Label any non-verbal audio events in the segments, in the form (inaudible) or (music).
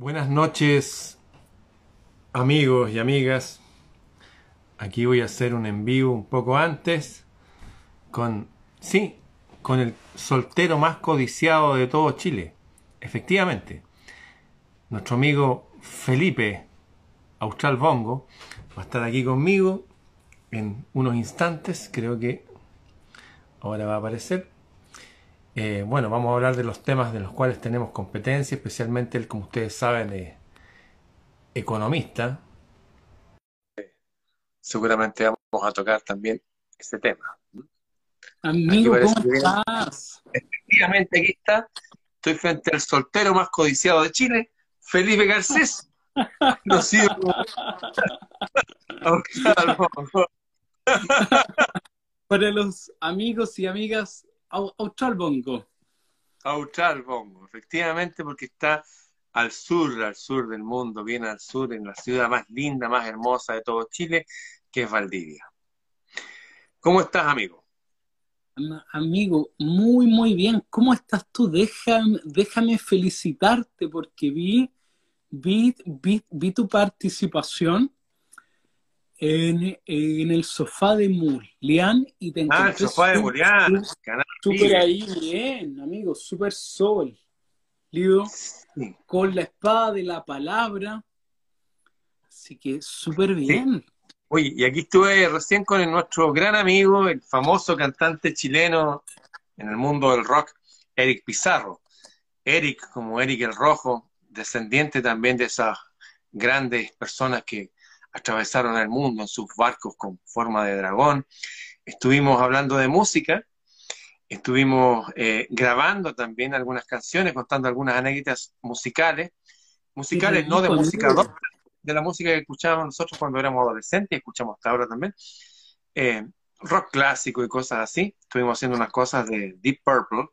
Buenas noches, amigos y amigas. Aquí voy a hacer un envío un poco antes con, sí, con el soltero más codiciado de todo Chile. Efectivamente, nuestro amigo Felipe Austral Bongo va a estar aquí conmigo en unos instantes. Creo que ahora va a aparecer. Eh, bueno, vamos a hablar de los temas de los cuales tenemos competencia, especialmente el, como ustedes saben, es economista. Seguramente vamos a tocar también ese tema. Amigo, ¿cómo estás? Efectivamente, aquí está. Estoy frente al soltero más codiciado de Chile, Felipe Garcés. (laughs) Para los amigos y amigas Austral Bongo. Austral Bongo, efectivamente, porque está al sur, al sur del mundo, bien al sur, en la ciudad más linda, más hermosa de todo Chile, que es Valdivia. ¿Cómo estás, amigo? Amigo, muy, muy bien. ¿Cómo estás tú? Déjame, déjame felicitarte porque vi, vi, vi, vi tu participación en, el sofá de Mulián y te Ah, el sofá de Mulián. Súper ahí, bien, amigo, súper sol. Lido, con la espada de la palabra. Así que súper bien. Oye, y aquí estuve recién con nuestro gran amigo, el famoso cantante chileno en el mundo del rock, Eric Pizarro. Eric, como Eric el Rojo, descendiente también de esas grandes personas que atravesaron el mundo en sus barcos con forma de dragón. Estuvimos hablando de música, estuvimos eh, grabando también algunas canciones, contando algunas anécdotas musicales, musicales no de música de la música que escuchábamos nosotros cuando éramos adolescentes y escuchamos hasta ahora también. Eh, rock clásico y cosas así. Estuvimos haciendo unas cosas de Deep Purple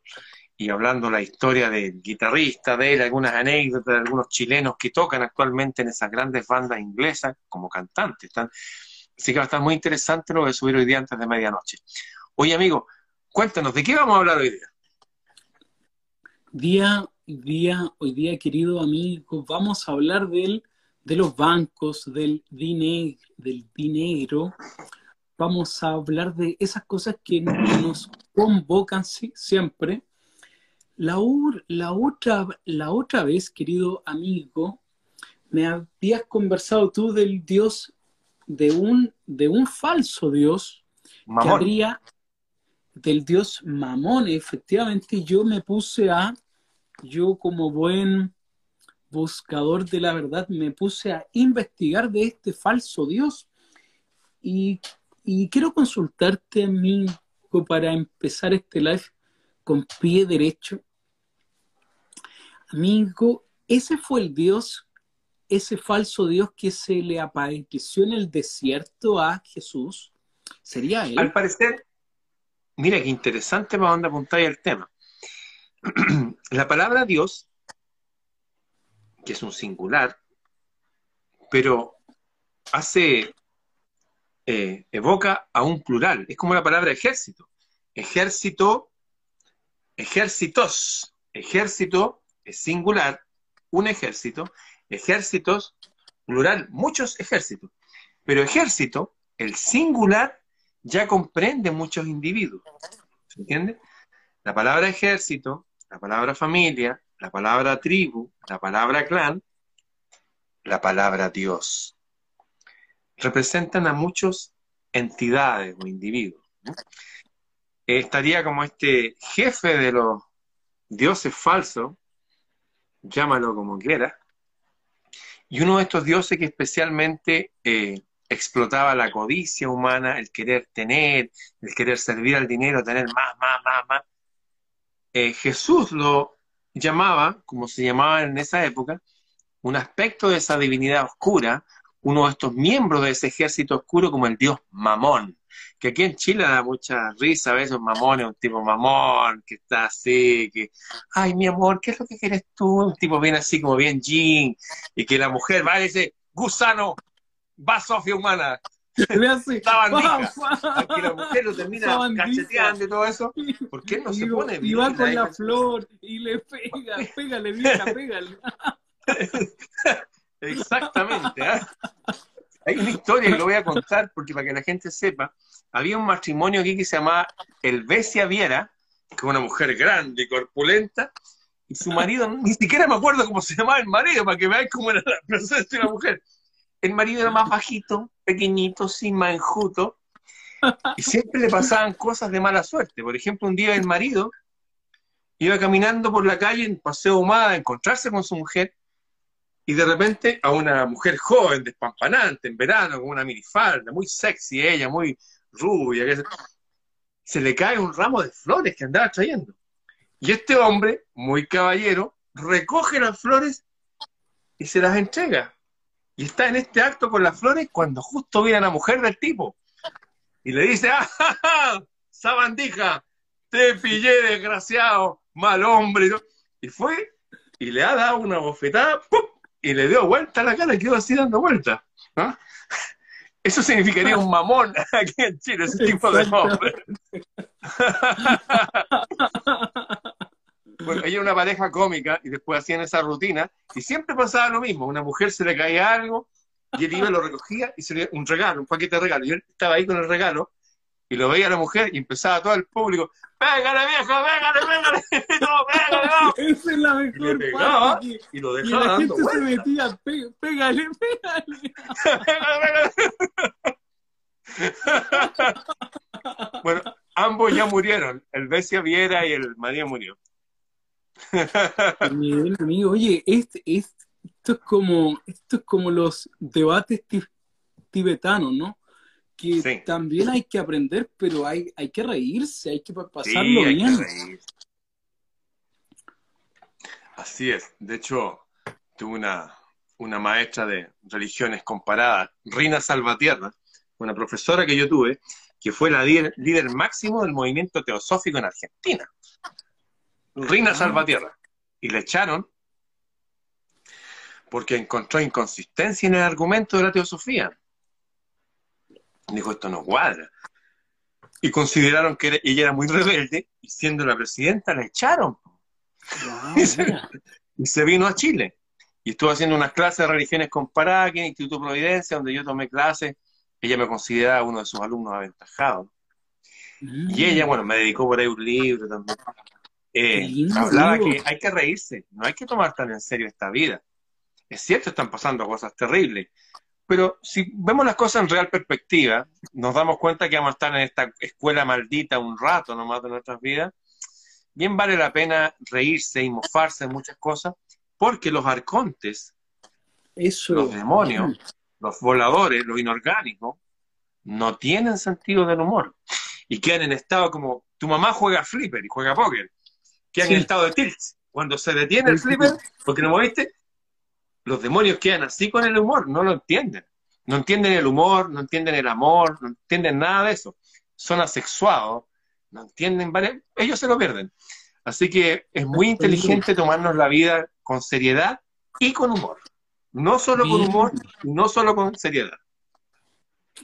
y hablando la historia del guitarrista, de él, algunas anécdotas de algunos chilenos que tocan actualmente en esas grandes bandas inglesas como cantantes. Están... Así que va a estar muy interesante lo que subir hoy día antes de medianoche. Oye, amigo, cuéntanos, ¿de qué vamos a hablar hoy día? Día, día, hoy día, querido amigo, vamos a hablar del, de los bancos, del dinero, del dinero. Vamos a hablar de esas cosas que nos convocan siempre la, la, otra, la otra vez, querido amigo, me habías conversado tú del Dios, de un, de un falso Dios, que habría, del Dios Mamón, efectivamente, yo me puse a, yo como buen buscador de la verdad, me puse a investigar de este falso Dios. Y, y quiero consultarte, amigo, para empezar este live con pie derecho. Amigo, ese fue el Dios, ese falso Dios que se le apareció en el desierto a Jesús. ¿Sería él? Al parecer, mira qué interesante para dónde apuntáis el tema. (clears throat) La palabra Dios, que es un singular, pero hace, eh, evoca a un plural. Es como la palabra ejército. Ejército, ejércitos, ejército es singular, un ejército, ejércitos, plural, muchos ejércitos. Pero ejército, el singular, ya comprende muchos individuos. ¿Se entiende? La palabra ejército, la palabra familia, la palabra tribu, la palabra clan, la palabra Dios. Representan a muchas entidades o individuos. Estaría como este jefe de los dioses falsos, llámalo como quieras, y uno de estos dioses que especialmente eh, explotaba la codicia humana, el querer tener, el querer servir al dinero, tener más, más, más, más. Eh, Jesús lo llamaba, como se llamaba en esa época, un aspecto de esa divinidad oscura, uno de estos miembros de ese ejército oscuro como el dios Mamón que aquí en Chile da mucha risa a veces mamones, un tipo mamón, que está así, que, ay, mi amor, ¿qué es lo que quieres tú? Un tipo bien así, como bien jean, y que la mujer va y dice, gusano, va Sofía humana. (laughs) Está Aquí la mujer lo termina cacheteando y todo eso. ¿Por qué no se pone bien? Y va con la flor y le pega, pégale, vieja, (laughs) pégale. Exactamente. ¿ah? Hay una historia que lo voy a contar porque para que la gente sepa, había un matrimonio aquí que se llamaba Elvesia Viera, que es una mujer grande y corpulenta, y su marido, ni siquiera me acuerdo cómo se llamaba el marido, para que veáis cómo era la presencia de una mujer. El marido era más bajito, pequeñito, sin manjuto, y siempre le pasaban cosas de mala suerte. Por ejemplo, un día el marido iba caminando por la calle en Paseo Humada a encontrarse con su mujer, y de repente a una mujer joven, despampanante, en verano, con una minifalda, muy sexy ella, muy rubia, se le cae un ramo de flores que andaba trayendo. Y este hombre, muy caballero, recoge las flores y se las entrega. Y está en este acto con las flores cuando justo viene la mujer del tipo. Y le dice, ¡ah, ja, sabandija! Te pillé, desgraciado, mal hombre. Y fue y le ha dado una bofetada, y le dio vuelta a la cara y quedó así dando vuelta. (laughs) Eso significaría un mamón (laughs) aquí en Chile, ese tipo de hombre. (laughs) bueno, ella era una pareja cómica y después hacían esa rutina y siempre pasaba lo mismo. Una mujer se le caía algo y él iba, lo recogía y se le un regalo, un paquete de regalo. Y él estaba ahí con el regalo y lo veía la mujer y empezaba todo el público, ¡Pégale, viejo, pégale, pégale! (laughs) ¡No, pégale, no! (laughs) Esa es la mejor y pegaba, y lo Y dejaba la dando gente se metía, "Pé- pégale, pégale. (laughs) Pégale, pégale. bueno, ambos ya murieron. El Besia Viera y el María murió. Bien, amigo, oye, este, este- esto es como, esto es como los debates ti- tibetanos, ¿no? Que Sí. también hay que aprender, pero hay, hay que reírse, hay que pa- pasarlo Sí, hay que bien. Así es. De hecho, tuve una, una maestra de religiones comparadas, Rina Salvatierra, una profesora que yo tuve, que fue la líder, líder máximo del movimiento teosófico en Argentina. Rina Ah. Salvatierra. Y le echaron porque encontró inconsistencia en el argumento de la teosofía. Dijo, esto no cuadra. Y consideraron que ella era muy rebelde y siendo la presidenta la echaron. (laughs) Wow, mira. Y se vino a Chile. Y estuvo haciendo unas clases de religiones comparadas aquí en el Instituto Providencia, donde yo tomé clases. Ella me consideraba uno de sus alumnos aventajados. Mm. Y ella, bueno, me dedicó por ahí un libro también. Eh, hablaba que hay que reírse, no hay que tomar tan en serio esta vida. Es cierto, están pasando cosas terribles, pero si vemos las cosas en real perspectiva, nos damos cuenta que vamos a estar en esta escuela maldita un rato nomás de nuestras vidas. Bien vale la pena reírse y mofarse de muchas cosas, porque los arcontes, Eso. los demonios, los voladores, los inorgánicos, no tienen sentido del humor. Y quedan en estado como tu mamá juega flipper y juega póker. Quedan Sí. en estado de tilt. Cuando se detiene el flipper, porque no moviste, los demonios quedan así con el humor, no lo entienden. No entienden el humor, no entienden el amor, no entienden nada de eso. Son asexuados, no entienden, varias- ellos se lo pierden. Así que es muy inteligente tomarnos la vida con seriedad y con humor. No solo con humor, no solo con seriedad.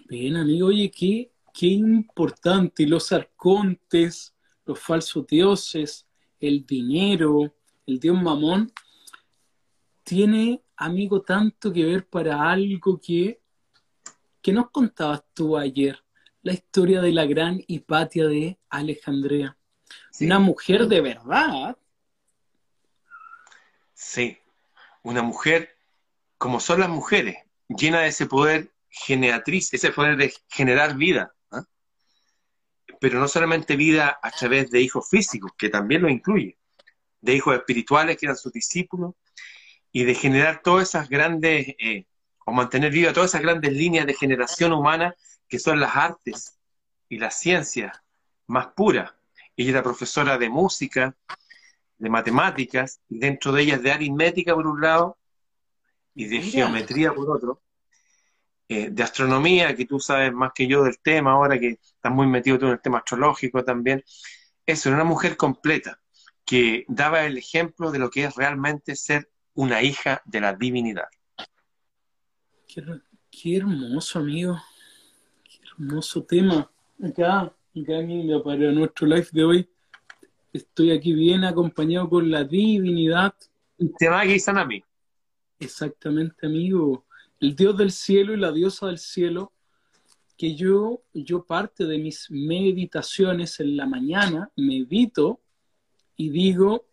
Bien, amigo, oye, qué, qué importante. Los arcontes, los falsos dioses, el dinero, el dios mamón, tiene, amigo, tanto que ver para algo que, que nos contabas tú ayer, la historia de la gran Hipatia de Alejandría. Sí. Una mujer de verdad. Sí, una mujer como son las mujeres, llena de ese poder generatriz, ese poder de generar vida. ¿ah? Pero no solamente vida a través de hijos físicos, que también lo incluye, de hijos espirituales que eran sus discípulos, y de generar todas esas grandes, eh, o mantener viva todas esas grandes líneas de generación humana que son las artes y las ciencias más puras. Ella era profesora de música, de matemáticas, y dentro de ellas de aritmética por un lado, y de Mira. geometría por otro, eh, de astronomía, que tú sabes más que yo del tema ahora, que estás muy metido tú en el tema astrológico también. Eso, era una mujer completa, que daba el ejemplo de lo que es realmente ser una hija de la divinidad. Qué, qué hermoso, amigo. Qué hermoso tema. Acá, acá mira, para nuestro live de hoy, estoy aquí bien acompañado con la divinidad. El tema que dicen a mí. Exactamente, amigo. El Dios del cielo y la diosa del cielo, que yo, yo parte de mis meditaciones en la mañana, medito y digo,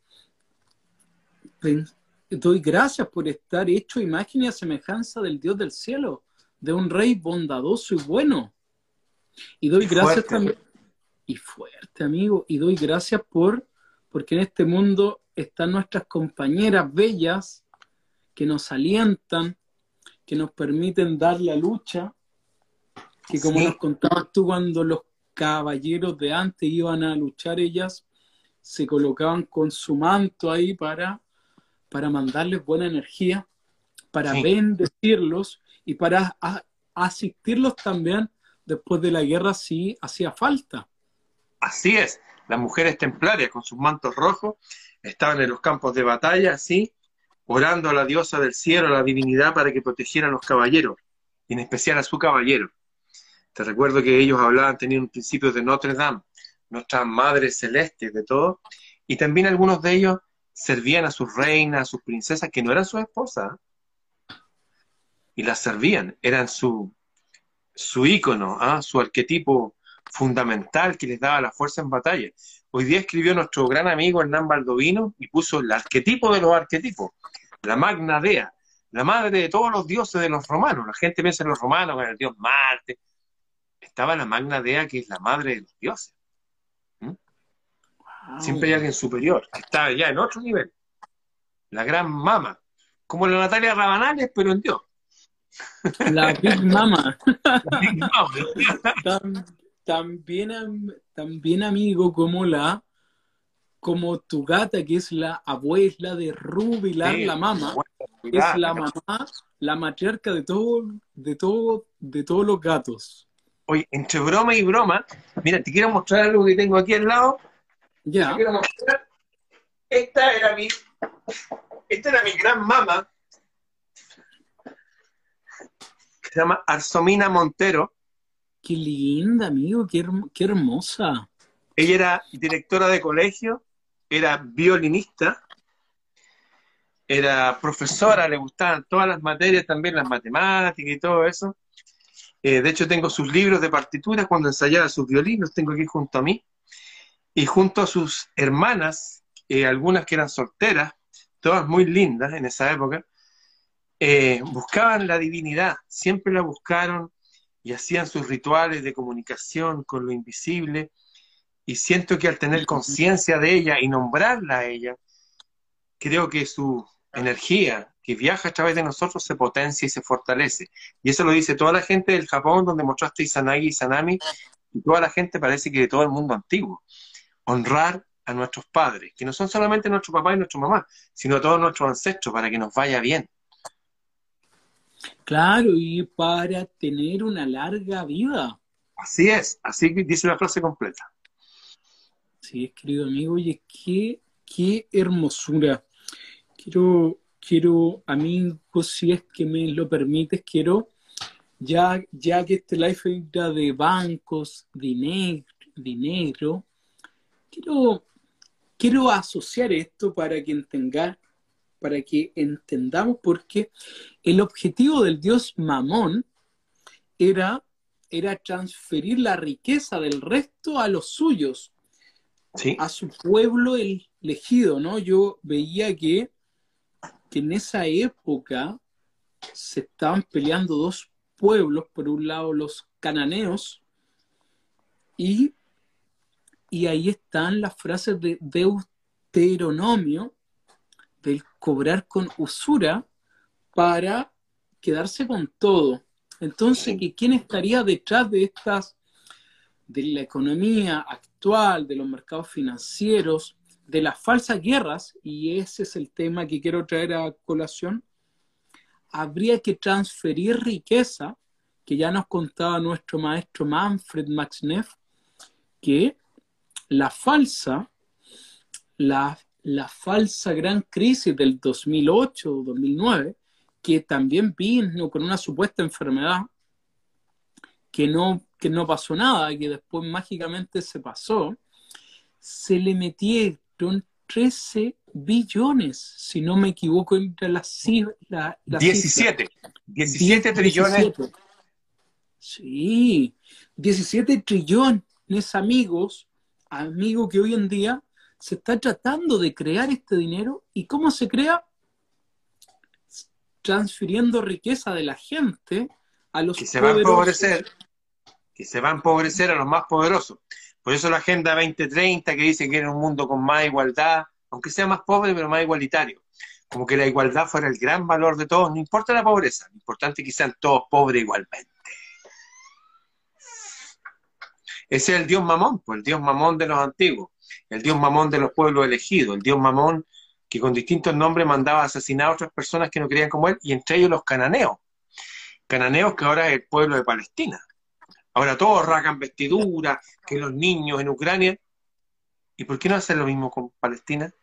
doy gracias por estar hecho imagen y a semejanza del Dios del cielo, de un rey bondadoso y bueno. Y doy gracias también, y fuerte, amigo, y doy gracias por, porque en este mundo están nuestras compañeras bellas que nos alientan, que nos permiten dar la lucha, que como nos contabas tú cuando los caballeros de antes iban a luchar ellas, se colocaban con su manto ahí para, para mandarles buena energía, para bendecirlos y para asistirlos también después de la guerra si hacía falta. Así es, las mujeres templarias con sus mantos rojos estaban en los campos de batalla, así, orando a la diosa del cielo, a la divinidad, para que protegiera a los caballeros, y en especial a su caballero. Te recuerdo que ellos hablaban, tenían un principio de Notre Dame, nuestra madre celeste, de todo, y también algunos de ellos servían a sus reinas, a sus princesas, que no eran sus esposas, y las servían, eran su, su ícono, ¿ah? su arquetipo fundamental que les daba la fuerza en batalla. Hoy día escribió nuestro gran amigo Hernán Baldovino y puso el arquetipo de los arquetipos, la Magna Dea, la madre de todos los dioses de los romanos. La gente piensa en los romanos, en el dios Marte. Estaba la Magna Dea, que es la madre de los dioses. Siempre hay alguien superior, que está ya en otro nivel. La gran mama, como la Natalia Rabanales, pero en Dios. La Big Mama. La Big Mama también, también amigo como la como tu gata, que es la abuela de Rubilar, la mamá, es la mamá, la matriarca de todo, de todo, de todos los gatos. Oye, entre broma y broma, mira, te quiero mostrar algo que tengo aquí al lado. Ya. Mostrar. Esta era mi, esta era mi gran mamá, que se llama Arsomina Montero. Qué linda, amigo, qué, hermosa. Ella era directora de colegio, era violinista, era profesora, le gustaban todas las materias, también las matemáticas y todo eso. Eh, de hecho, tengo sus libros de partituras cuando ensayaba sus violinos, tengo aquí junto a mí. Y junto a sus hermanas, eh, algunas que eran solteras, todas muy lindas en esa época, eh, buscaban la divinidad, siempre la buscaron, y hacían sus rituales de comunicación con lo invisible. Y siento que al tener conciencia de ella y nombrarla a ella, creo que su energía que viaja a través de nosotros se potencia y se fortalece. Y eso lo dice toda la gente del Japón, donde mostraste Izanagi y Sanami, y toda la gente parece que de todo el mundo antiguo. Honrar a nuestros padres, que no son solamente nuestro papá y nuestra mamá, sino a todos nuestros ancestros, para que nos vaya bien. Claro, y para tener una larga vida. Así es, así dice la frase completa. Sí, querido amigo, oye, qué, qué hermosura. Quiero, quiero, amigo, si es que me lo permites, quiero, ya, ya que este live era de bancos, dinero, dinero quiero, quiero asociar esto para que tenga para que entendamos por qué el objetivo del dios Mamón era, era transferir la riqueza del resto a los suyos, a su pueblo elegido, ¿no? Yo veía que, que en esa época se estaban peleando dos pueblos, por un lado los cananeos, y, y ahí están las frases de Deuteronomio, del cobrar con usura para quedarse con todo. Entonces, ¿quién estaría detrás de estas, de la economía actual, de los mercados financieros, de las falsas guerras? Y ese es el tema que quiero traer a colación. Habría que transferir riqueza, que ya nos contaba nuestro maestro Manfred Max Neff, que la falsa, la la falsa gran crisis del 2008 o 2009, que también vino con una supuesta enfermedad que no, que no pasó nada, que después mágicamente se pasó, se le metieron 13 billones, si no me equivoco, entre las la, 17, 17 trillones. Sí, 17 trillones amigos, amigos que hoy en día se está tratando de crear este dinero y cómo se crea transfiriendo riqueza de la gente a los que se van a empobrecer, que se van a empobrecer a los más poderosos. Por eso la Agenda 2030 que dice que era un mundo con más igualdad, aunque sea más pobre, pero más igualitario. Como que la igualdad fuera el gran valor de todos, no importa la pobreza, lo importante es que sean todos pobres igualmente. Ese es el dios mamón, pues el dios mamón de los antiguos, el dios mamón de los pueblos elegidos, el dios mamón que con distintos nombres mandaba asesinar a otras personas que no querían como él, y entre ellos los cananeos. Cananeos que ahora es el pueblo de Palestina. Ahora todos racan vestiduras, que los niños en Ucrania. ¿Y por qué no hacer lo mismo con Palestina?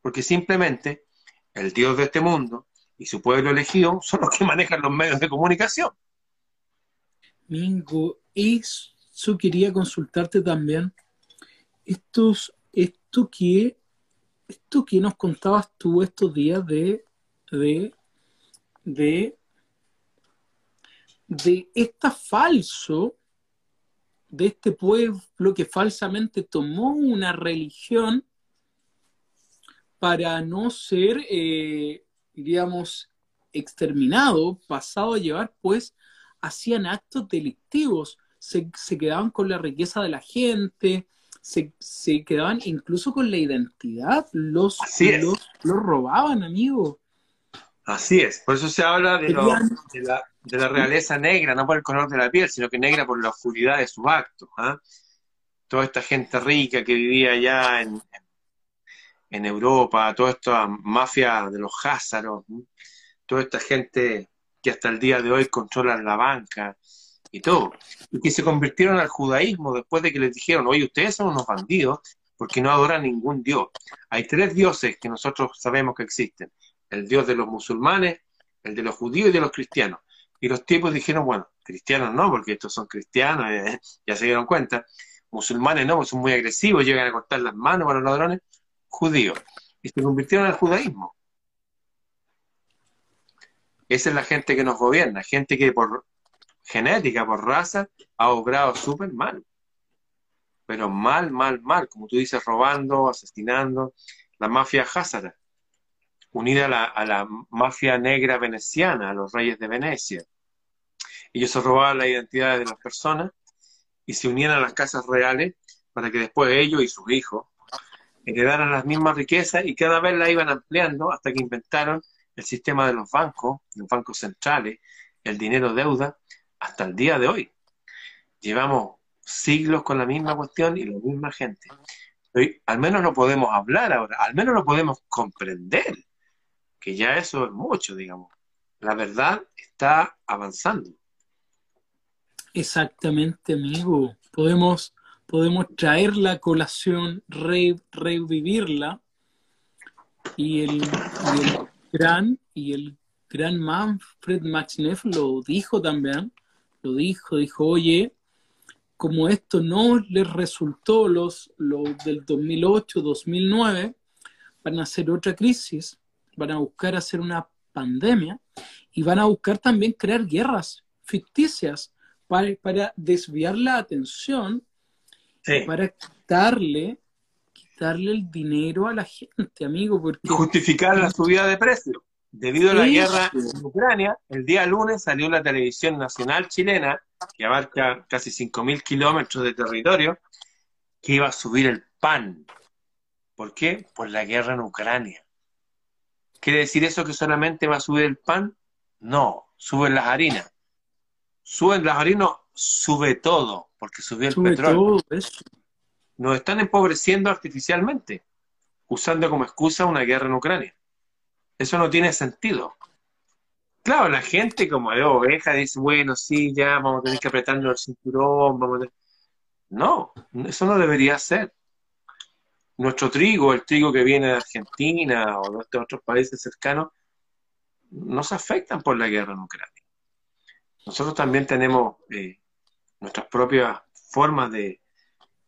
Porque simplemente el Dios de este mundo y su pueblo elegido son los que manejan los medios de comunicación. Mingo, eso quería consultarte también. Estos, esto que esto que nos contabas tú estos días de, de, de, de esta falso, de este pueblo que falsamente tomó una religión para no ser, eh, digamos, exterminado, pasado a llevar, pues hacían actos delictivos, se, se quedaban con la riqueza de la gente, se, quedaban incluso con la identidad, los, los, robaban, amigo. Así es, por eso se habla de, la, de, la, realeza negra, no por el color de la piel, sino que negra por la oscuridad de sus actos. ¿ah? Toda esta gente rica que vivía allá en, en Europa, toda esta mafia de los házaros, toda esta gente que hasta el día de hoy controlan la banca, y todo, y que se convirtieron al judaísmo después de que les dijeron, oye, ustedes son unos bandidos porque no adoran ningún dios. Hay tres dioses que nosotros sabemos que existen, el dios de los musulmanes, el de los judíos y de los cristianos. Y los tipos dijeron, bueno, cristianos no, porque estos son cristianos, eh, (laughs) ya se dieron cuenta. Musulmanes no, son muy agresivos, llegan a cortar las manos a los ladrones. Judíos. Y se convirtieron al judaísmo. Esa es la gente que nos gobierna, gente que por genética, por raza, ha obrado súper mal. Pero mal, mal, mal, como tú dices, robando, asesinando. La mafia házara, unida a la, mafia negra veneciana, a los reyes de Venecia. Ellos se robaban la identidad de las personas y se unían a las casas reales para que después ellos y sus hijos heredaran las mismas riquezas y cada vez la iban ampliando hasta que inventaron el sistema de los bancos, los bancos centrales, el dinero deuda, hasta el día de hoy. Llevamos siglos con la misma cuestión y la misma gente. Hoy, al menos lo podemos hablar ahora, al menos lo podemos comprender, que ya eso es mucho, digamos. La verdad está avanzando. Exactamente, amigo. Podemos, podemos traer la colación, revivirla, y el, y el gran y el gran Manfred Max lo dijo también, lo dijo, dijo, oye, como esto no les resultó los, los del 2008, 2009, van a hacer otra crisis, van a buscar hacer una pandemia y van a buscar también crear guerras ficticias para, para desviar la atención, para quitarle, quitarle el dinero a la gente, amigo. Porque, Justificar la subida de precios. Debido a la guerra en Ucrania, el día lunes salió la televisión nacional chilena, que abarca casi 5.000 kilómetros de territorio, que iba a subir el pan. ¿Por qué? Por la guerra en Ucrania. ¿Quiere decir eso que solamente va a subir el pan? No, suben las harinas. Suben las harinas, sube todo, porque subió el petróleo. Nos están empobreciendo artificialmente, usando como excusa una guerra en Ucrania. Eso no tiene sentido. Claro, la gente como de oveja dice, bueno, sí, ya vamos a tener que apretarnos el cinturón, vamos a No, eso no debería ser. Nuestro trigo, el trigo que viene de Argentina o de otros países cercanos, no se afectan por la guerra en Ucrania. Nosotros también tenemos eh, nuestras propias formas de,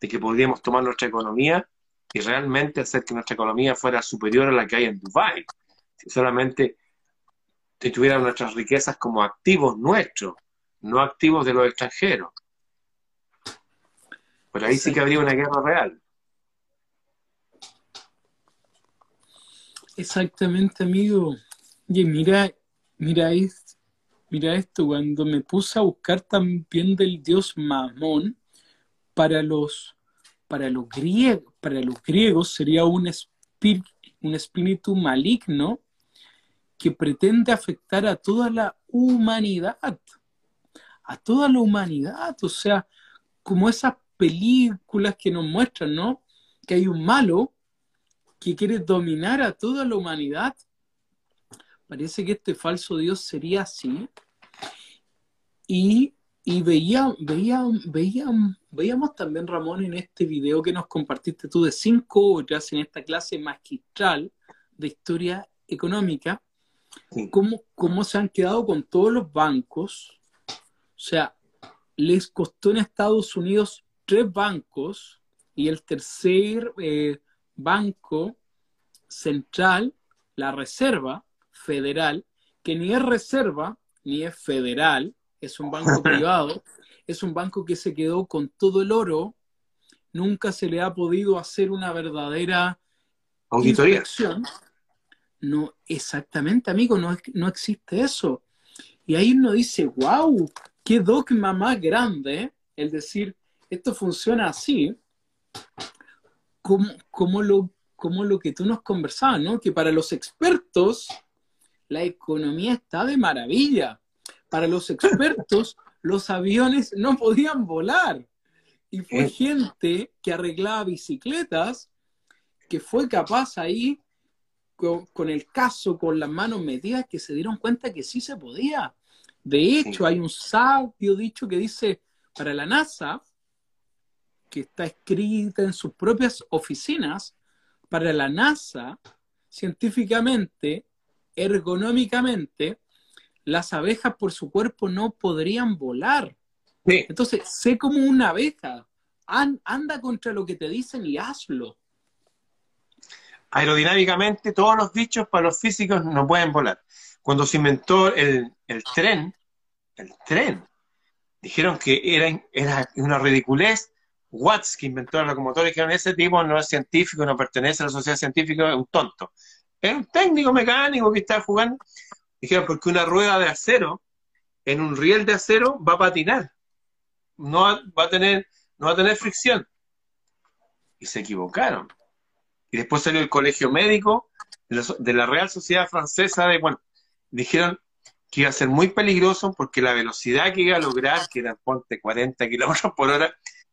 de que podríamos tomar nuestra economía y realmente hacer que nuestra economía fuera superior a la que hay en Dubái. Si solamente tuvieran nuestras riquezas como activos nuestros, no activos de los extranjeros. Pero ahí sí que habría una guerra real. Exactamente, amigo. Y mira, mira, mira esto, cuando me puse a buscar también del dios Mamón, para los, para los, griegos, para los griegos sería un espíritu, un espíritu maligno que pretende afectar a toda la humanidad, a toda la humanidad, o sea, como esas películas que nos muestran, ¿no? Que hay un malo que quiere dominar a toda la humanidad. Parece que este falso Dios sería así. Y, y veía, veía, veía, veíamos también, Ramón, en este video que nos compartiste tú de cinco horas en esta clase magistral de historia económica, cómo, cómo se han quedado con todos los bancos. O sea, les costó en Estados Unidos tres bancos y el tercer eh, banco central, la Reserva Federal, que ni es reserva ni es federal, es un banco (laughs) privado, es un banco que se quedó con todo el oro, nunca se le ha podido hacer una verdadera auditoría. No, exactamente, amigo, no, no existe eso. Y ahí uno dice, wow, qué dogma más grande, ¿eh? el decir, esto funciona así, como, como, lo, como lo que tú nos conversabas, ¿no? Que para los expertos la economía está de maravilla. Para los expertos los aviones no podían volar. Y fue gente que arreglaba bicicletas que fue capaz ahí con, con, el caso, con las manos metidas, que se dieron cuenta que sí se podía. De hecho, hay un sabio dicho que dice, para la NASA, que está escrita en sus propias oficinas, para la NASA, científicamente, ergonómicamente, las abejas por su cuerpo no podrían volar. Entonces, sé como una abeja. anda contra lo que te dicen y hazlo. Aerodinámicamente, todos los bichos para los físicos no pueden volar. Cuando se inventó el, tren, el tren, dijeron que era, una ridiculez Watts, que inventó la locomotora, dijeron, ese tipo no es científico, no pertenece a la sociedad científica, es un tonto. Es un técnico mecánico que está jugando. Dijeron, porque una rueda de acero, en un riel de acero, va a patinar. No va a tener fricción. Y se equivocaron. Y después salió el colegio médico de la Real Sociedad Francesa de, bueno, dijeron que iba a ser muy peligroso porque la velocidad que iba a lograr, que era ponte 40 kilómetros por hora,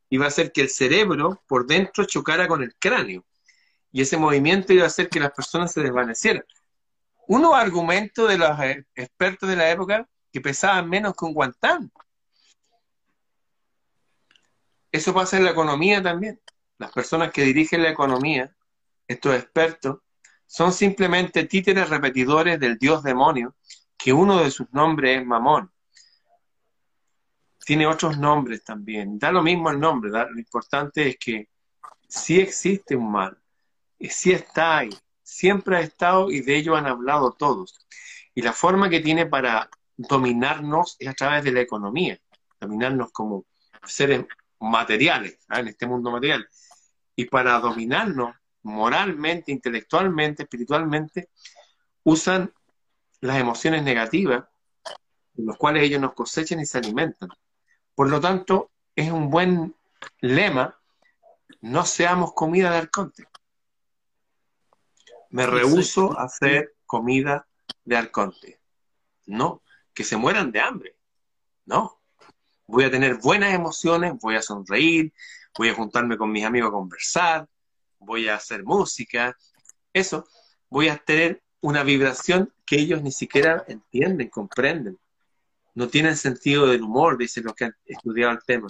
iba a hacer que el cerebro por dentro chocara con el cráneo. Y ese movimiento iba a hacer que las personas se desvanecieran. Uno argumento de los eh, expertos de la época que pesaban menos que un guantán. Eso pasa en la economía también. Las personas que dirigen la economía, estos expertos, son simplemente títeres repetidores del dios demonio, que uno de sus nombres es Mamón tiene otros nombres también. Da lo mismo el nombre, lo importante es que sí existe un mal, sí está ahí, siempre ha estado y de ello han hablado todos. Y la forma que tiene para dominarnos es a través de la economía, dominarnos como seres materiales, en este mundo material. Y para dominarnos moralmente, intelectualmente, espiritualmente, usan las emociones negativas, en las cuales ellos nos cosechan y se alimentan. Por lo tanto, es un buen lema, no seamos comida de arconte. Me rehuso a hacer comida de arconte. No, que se mueran de hambre. No. Voy a tener buenas emociones, voy a sonreír, voy a juntarme con mis amigos a conversar, voy a hacer música. Eso, voy a tener una vibración que ellos ni siquiera entienden, comprenden no tienen sentido del humor, dicen los que han estudiado el tema.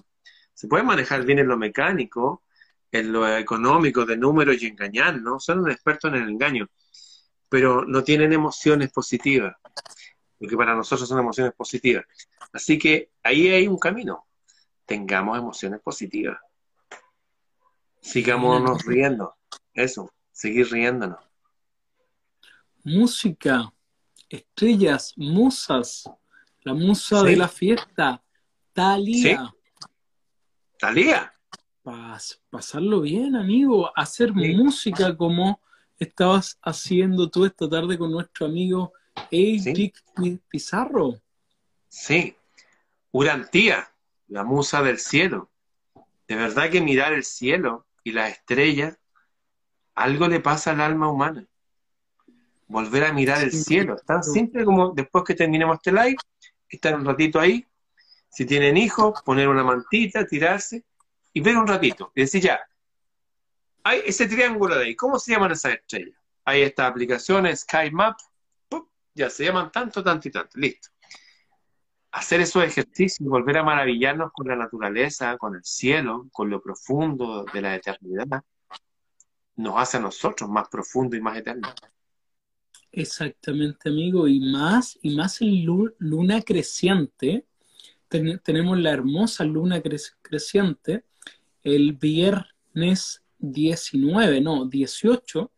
Se puede manejar bien en lo mecánico, en lo económico, de números y engañar, ¿no? Son un experto en el engaño, pero no tienen emociones positivas, porque para nosotros son emociones positivas. Así que ahí hay un camino. Tengamos emociones positivas. Sigámonos riendo. eso, seguir riéndonos. Música, estrellas, musas, la musa de la fiesta, Talía. Talía. pasarlo bien, amigo, hacer música como estabas haciendo tú esta tarde con nuestro amigo Eric Pizarro. Sí, Urantía, la musa del cielo. De verdad que mirar el cielo y las estrellas, algo le pasa al alma humana. Volver a mirar el cielo. Tan simple como después que terminemos este live, estar un ratito ahí. Si tienen hijos, poner una mantita, tirarse y ver un ratito. Y decir ya, hay ese triángulo de ahí. ¿Cómo se llaman esas estrellas? Hay estas aplicaciones, Sky Map, ya se llaman tanto, tanto y tanto. Listo hacer esos ejercicios, volver a maravillarnos con la naturaleza, con el cielo, con lo profundo de la eternidad, nos hace a nosotros más profundo y más eterno. Exactamente, amigo, y más, y más en luna creciente, tenemos la hermosa luna creciente el viernes 19, no, 18,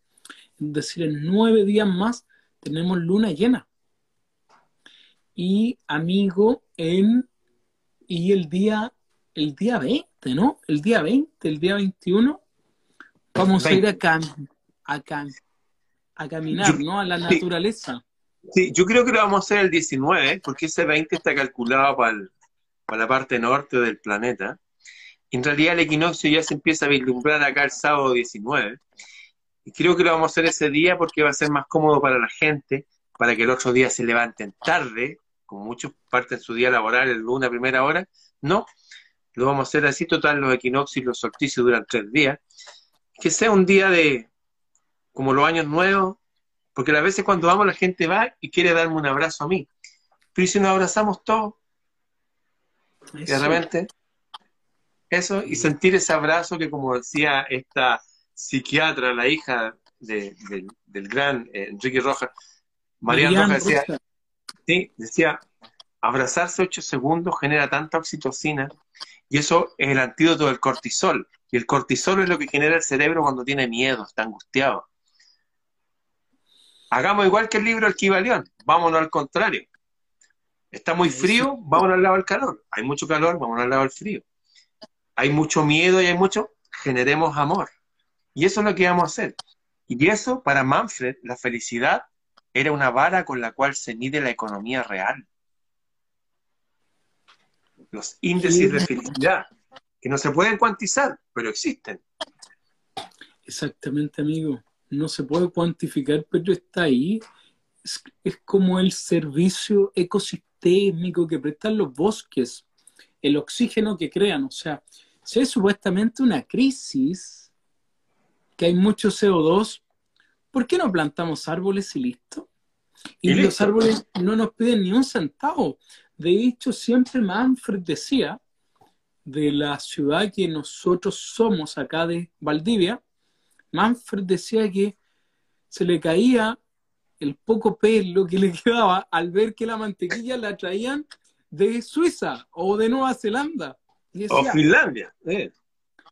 es decir, en nueve días más tenemos luna llena y amigo en y el día el día 20, ¿no? El día 20, el día 21 vamos a ir a a, a caminar, ¿no? A la naturaleza. Sí, yo creo que lo vamos a hacer el 19, porque ese 20 está calculado para, para la parte norte del planeta. En realidad el equinoccio ya se empieza a vislumbrar acá el sábado 19. Y creo que lo vamos a hacer ese día porque va a ser más cómodo para la gente, para que el otro día se levanten tarde como muchos parten su día laboral el lunes a primera hora, no, lo vamos a hacer así, total, los equinoccios y los solsticios duran tres días, que sea un día de, como los años nuevos, porque a veces cuando vamos la gente va y quiere darme un abrazo a mí, pero si nos abrazamos todos, y de repente, eso, y sentir ese abrazo que como decía esta psiquiatra, la hija del gran eh, Enrique Rojas, Mariana Rojas decía, Sí, decía, abrazarse ocho segundos genera tanta oxitocina y eso es el antídoto del cortisol. Y el cortisol es lo que genera el cerebro cuando tiene miedo, está angustiado. Hagamos igual que el libro El Kibalión, vámonos al contrario. Está muy frío, vámonos al lado del calor. Hay mucho calor, vámonos al lado del frío. Hay mucho miedo y hay mucho, generemos amor. Y eso es lo que vamos a hacer. Y eso, para Manfred, la felicidad era una vara con la cual se mide la economía real. Los índices de felicidad, que no se pueden cuantizar, pero existen. Exactamente, amigo. No se puede cuantificar, pero está ahí. Es, como el servicio ecosistémico que prestan los bosques, el oxígeno que crean. O sea, si hay supuestamente una crisis, que hay mucho CO2, ¿por qué no plantamos árboles y listo? Y, los árboles no nos piden ni un centavo. De hecho, siempre Manfred decía, de la ciudad que nosotros somos acá de Valdivia, Manfred decía que se le caía el poco pelo que le (laughs) quedaba al ver que la mantequilla la traían de Suiza o de Nueva Zelanda. o Finlandia. Eh.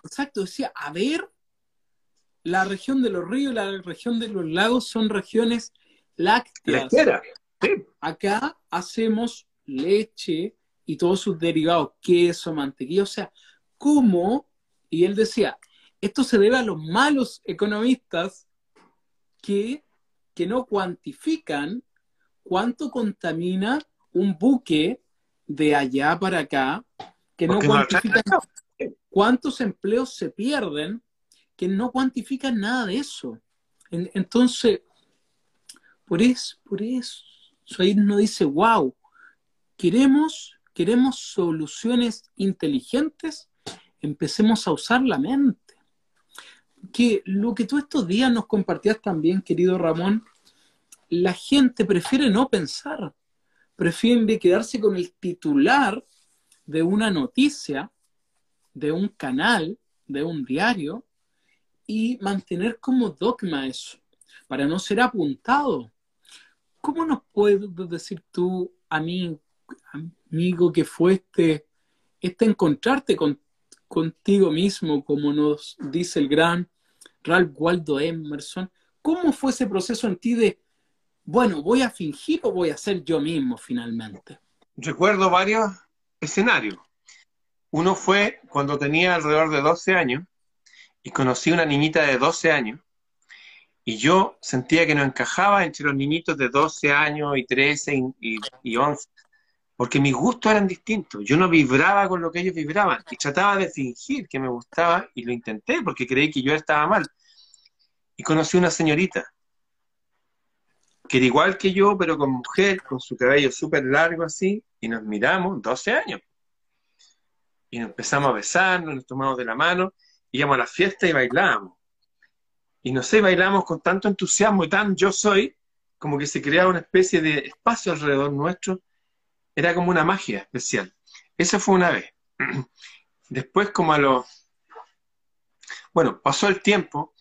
Exacto, decía, a ver, la región de los ríos y la región de los lagos son regiones lácteas. Acá hacemos leche y todos sus derivados, queso, mantequilla, o sea, ¿cómo? Y él decía, esto se debe a los malos economistas que, que no cuantifican cuánto contamina un buque de allá para acá, que no cuantifican cuántos empleos se pierden, que no cuantifican nada de eso. entonces, por eso, por eso, ahí nos dice, wow, queremos, queremos soluciones inteligentes, empecemos a usar la mente. Que lo que tú estos días nos compartías también, querido Ramón, la gente prefiere no pensar, prefiere quedarse con el titular de una noticia, de un canal, de un diario, y mantener como dogma eso, para no ser apuntado. ¿Cómo nos puedes decir tú, a mí, amigo, que fue este, este encontrarte con, contigo mismo, como nos dice el gran Ralph Waldo Emerson. ¿Cómo fue ese proceso en ti de, bueno, voy a fingir o voy a ser yo mismo finalmente? Recuerdo varios escenarios. Uno fue cuando tenía alrededor de 12 años y conocí una niñita de 12 años y yo sentía que no encajaba entre los niñitos de 12 años y 13 y, y 11 porque mis gustos eran distintos. Yo no vibraba con lo que ellos vibraban y trataba de fingir que me gustaba y lo intenté porque creí que yo estaba mal. Y conocí una señorita que era igual que yo, pero con mujer, con su cabello súper largo así, y nos miramos, 12 años. Y nos empezamos a besarnos, nos tomamos de la mano, íbamos a la fiesta y bailábamos. Y no sé, bailamos con tanto entusiasmo y tan yo soy, como que se creaba una especie de espacio alrededor nuestro era como una magia especial. Esa fue una vez. (clears throat) Después, como a los... Bueno, pasó el tiempo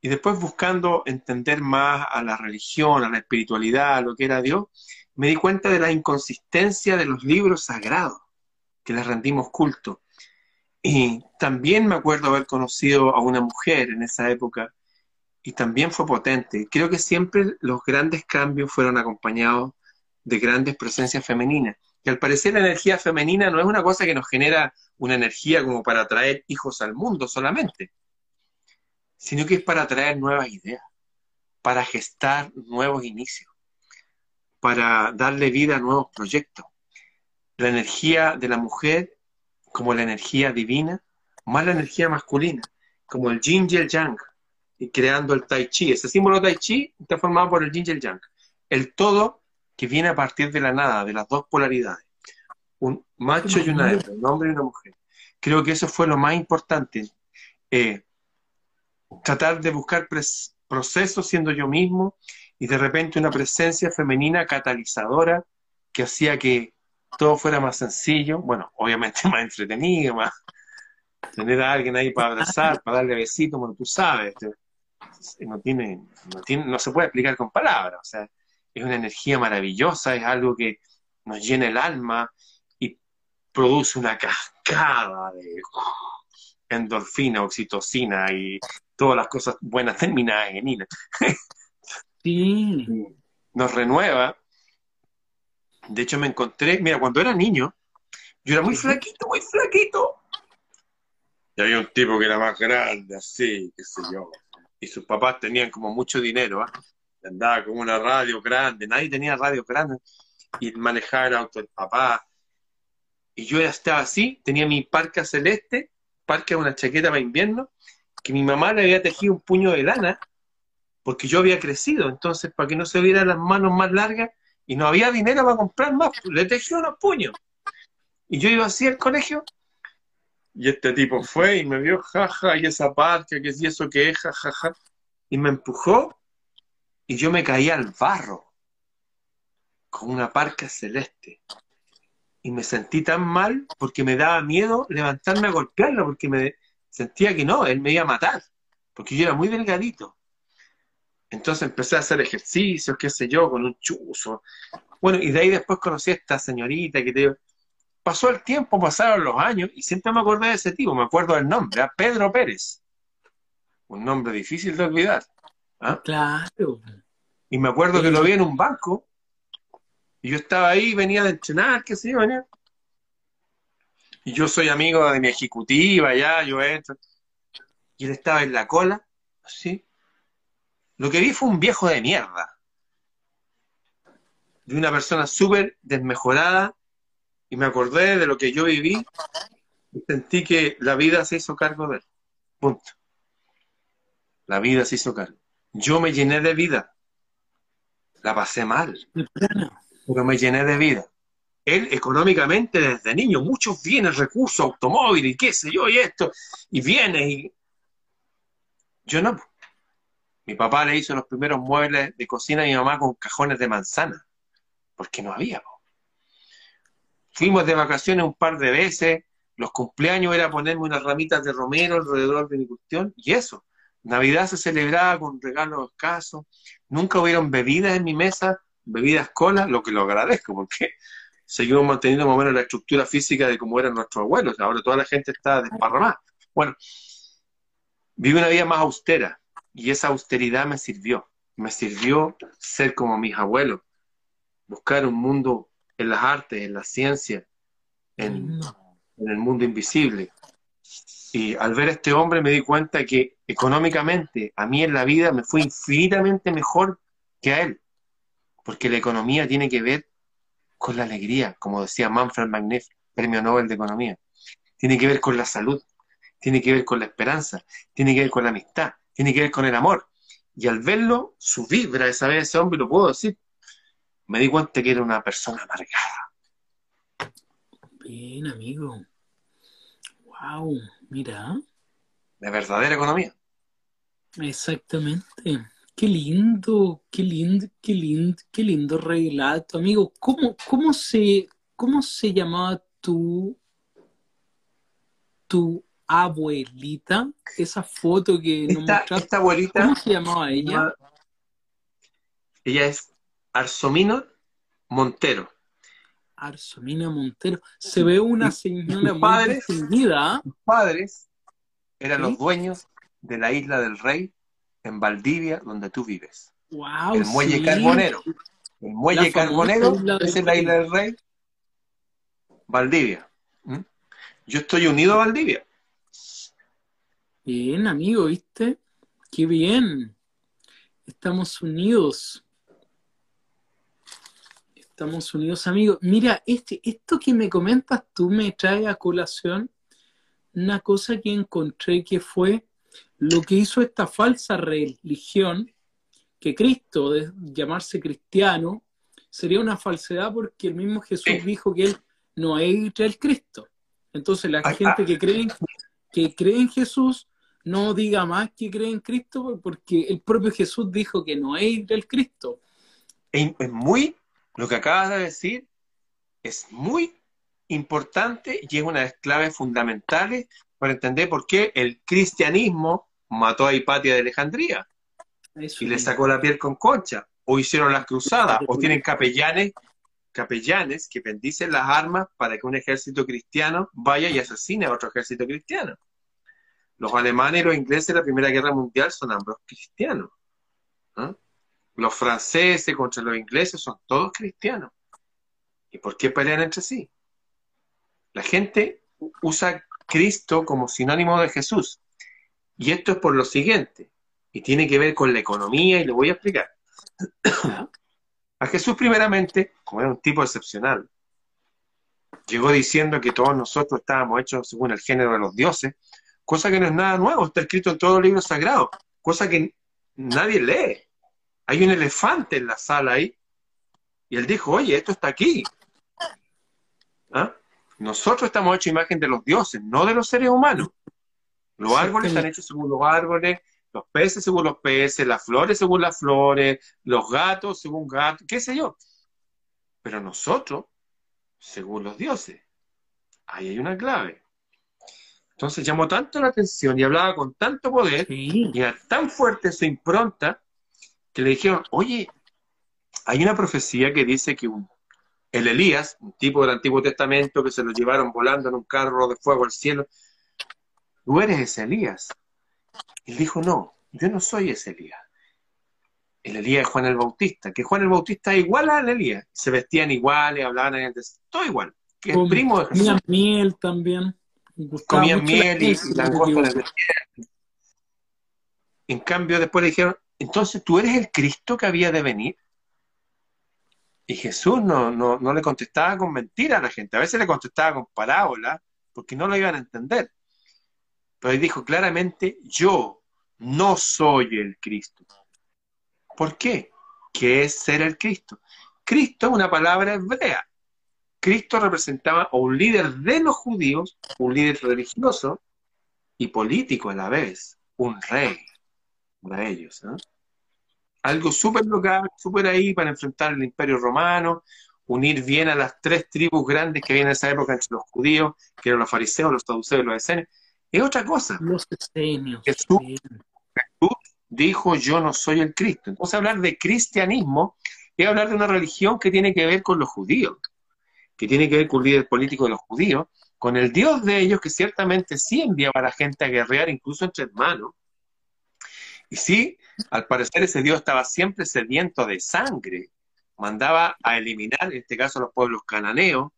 y después buscando entender más a la religión, a la espiritualidad, a lo que era Dios, me di cuenta de la inconsistencia de los libros sagrados, que les rendimos culto. Y también me acuerdo haber conocido a una mujer en esa época y también fue potente. Creo que siempre los grandes cambios fueron acompañados de grandes presencias femeninas. Y al parecer la energía femenina no es una cosa que nos genera una energía como para traer hijos al mundo solamente, sino que es para traer nuevas ideas, para gestar nuevos inicios, para darle vida a nuevos proyectos. La energía de la mujer como la energía divina, más la energía masculina, como el yin y el yang, y creando el tai chi. Ese símbolo tai chi está formado por el yin y el yang. El todo que viene a partir de la nada, de las dos polaridades. Un macho y una hembra, un hombre y una mujer. Creo que eso fue lo más importante. Eh, tratar de buscar procesos siendo yo mismo y de repente una presencia femenina catalizadora que hacía que todo fuera más sencillo, bueno, obviamente (laughs) más entretenido, más tener a alguien ahí para abrazar, para darle besitos, bueno, tú sabes, no tiene, no tiene, no se puede explicar con palabras, o sea, es una energía maravillosa, es algo que nos llena el alma y produce una cascada de endorfina, oxitocina y todas las cosas buenas terminadas en ina. Sí. (laughs) Nos renueva. De hecho, me encontré, mira, cuando era niño, yo era muy flaquito, muy flaquito. Y había un tipo que era más grande, así, qué sé yo. Y sus papás tenían como mucho dinero, ¿ah? andaba con una radio grande, nadie tenía radio grande, y manejaba el auto papá. Y yo ya estaba así, tenía mi parca celeste, parca una chaqueta para invierno, que mi mamá le había tejido un puño de lana, porque yo había crecido, entonces para que no se vieran las manos más largas, y no había dinero para comprar más, pues, le tejió unos puños. Y yo iba así al colegio, y este tipo fue y me vio, jaja, y esa parca, que si eso que es, jajaja, y me empujó y yo me caí al barro con una parca celeste. Y me sentí tan mal porque me daba miedo levantarme a golpearlo, porque me sentía que no, él me iba a matar, porque yo era muy delgadito. Entonces empecé a hacer ejercicios, qué sé yo, con un chuzo. Bueno, y de ahí después conocí a esta señorita que te... Pasó el tiempo, pasaron los años, y siempre me acordé de ese tipo, me acuerdo del nombre, a Pedro Pérez. Un nombre difícil de olvidar. ¿Ah? Claro. Y me acuerdo que lo vi en un banco, y yo estaba ahí, venía de entrenar, qué sé yo, venía. Y yo soy amigo de mi ejecutiva, ya, yo entro. Y él estaba en la cola, así. Lo que vi fue un viejo de mierda. De una persona súper desmejorada. Y me acordé de lo que yo viví. Y sentí que la vida se hizo cargo de él. Punto. La vida se hizo cargo. Yo me llené de vida. La pasé mal. Pero me llené de vida. Él económicamente desde niño, muchos bienes, recursos, automóviles y qué sé yo, y esto, y viene y yo no. Mi papá le hizo los primeros muebles de cocina a mi mamá con cajones de manzana, porque no había. Fuimos de vacaciones un par de veces, los cumpleaños era ponerme unas ramitas de romero alrededor de mi cuestión, y eso. Navidad se celebraba con regalos escasos, nunca hubieron bebidas en mi mesa, bebidas cola, lo que lo agradezco, porque seguimos manteniendo más o menos la estructura física de cómo eran nuestros abuelos, ahora toda la gente está desparramada. Bueno, viví una vida más austera y esa austeridad me sirvió. Me sirvió ser como mis abuelos, buscar un mundo en las artes, en la ciencia, en, en el mundo invisible. Y al ver a este hombre me di cuenta que económicamente a mí en la vida me fue infinitamente mejor que a él, porque la economía tiene que ver con la alegría, como decía Manfred Magneff, Premio Nobel de Economía. Tiene que ver con la salud, tiene que ver con la esperanza, tiene que ver con la amistad, tiene que ver con el amor. Y al verlo, su vibra esa vez ese hombre, lo puedo decir, me di cuenta que era una persona amargada. Bien, amigo. Wow, mira. De verdadera economía. Exactamente. Qué lindo, qué lindo, qué lindo, qué lindo relato, amigo. ¿Cómo, cómo se, cómo se llamaba tu, tu abuelita? Esa foto que nos Esta, mostraste. esta abuelita, ¿Cómo se llamaba ella? ella es Arsomino Montero. Arsomina Montero. Se ve una señora muy padres- distinguida. Sus padres eran ¿Sí? los dueños de la isla del Rey en Valdivia, donde tú vives. Wow, el muelle sí. carbonero. El muelle La carbonero es la Rey. isla del Rey. Valdivia. ¿Mm? Yo estoy unido a Valdivia. Bien, amigo, ¿viste? Qué bien. Estamos unidos. Estamos unidos, amigo. Mira, este, esto que me comentas tú me trae a colación una cosa que encontré que fue lo que hizo esta falsa religión, que Cristo, de llamarse cristiano, sería una falsedad porque el mismo Jesús dijo que él no es el Cristo. Entonces la gente ah. que cree, que cree en Jesús no diga más que cree en Cristo porque el propio Jesús dijo que no es el Cristo. Es, es muy, lo que acabas de decir, es muy importante y es una de las claves fundamentales para entender por qué el cristianismo mató a Hipatia de Alejandría Eso y le sacó la piel con concha, o hicieron las cruzadas, o tienen capellanes, capellanes que bendicen las armas para que un ejército cristiano vaya y asesine a otro ejército cristiano. Los alemanes y los ingleses de la Primera Guerra Mundial son ambos cristianos. ¿ah? Los franceses contra los ingleses son todos cristianos. ¿Y por qué pelean entre sí? La gente usa Cristo como sinónimo de Jesús. Y esto es por lo siguiente, y tiene que ver con la economía, y lo voy a explicar. (coughs) A Jesús primeramente, como era un tipo excepcional, llegó diciendo que todos nosotros estábamos hechos según el género de los dioses, cosa que no es nada nuevo, está escrito en todos los libros sagrados, cosa que nadie lee. Hay un elefante en la sala ahí, y él dijo, oye, esto está aquí. ¿Ah? Nosotros estamos hechos imagen de los dioses, no de los seres humanos. Los árboles están hechos según los árboles, los peces según los peces, las flores según las flores, los gatos según gatos, qué sé yo. Pero nosotros, según los dioses, ahí hay una clave. Entonces llamó tanto la atención y hablaba con tanto poder Sí. y era tan fuerte su impronta que le dijeron, oye, hay una profecía que dice que un- el Elías, un tipo del Antiguo Testamento que se lo llevaron volando en un carro de fuego al cielo, tú eres ese Elías. Y él dijo, no, yo no soy ese Elías. El Elías es Juan el Bautista, que Juan el Bautista es igual al Elías. Se vestían iguales, hablaban en el todo igual. Que es primo de Jesús. Miel también. Comían miel y, miel, y si no me langosta en cambio, después le dijeron, entonces tú eres el Cristo que había de venir. Y Jesús no, no, no le contestaba con mentiras a la gente, a veces le contestaba con parábolas, porque no lo iban a entender. Pero él dijo claramente, yo no soy el Cristo. ¿Por qué? ¿Qué es ser el Cristo? Cristo es una palabra hebrea. Cristo representaba a un líder de los judíos, un líder religioso y político a la vez, un rey para ellos. Algo súper local, súper ahí para enfrentar el imperio romano, unir bien a las tres tribus grandes que había en esa época entre los judíos, que eran los fariseos, los saduceos y los esenios. Es otra cosa. Los esenios. Jesús. sí. Dijo, yo no soy el Cristo. Entonces hablar de cristianismo es hablar de una religión que tiene que ver con los judíos, que tiene que ver con el líder político de los judíos, con el Dios de ellos que ciertamente sí enviaba a la gente a guerrear incluso entre hermanos, Y sí, al parecer ese Dios estaba siempre sediento de sangre. Mandaba a eliminar, en este caso, los pueblos cananeos.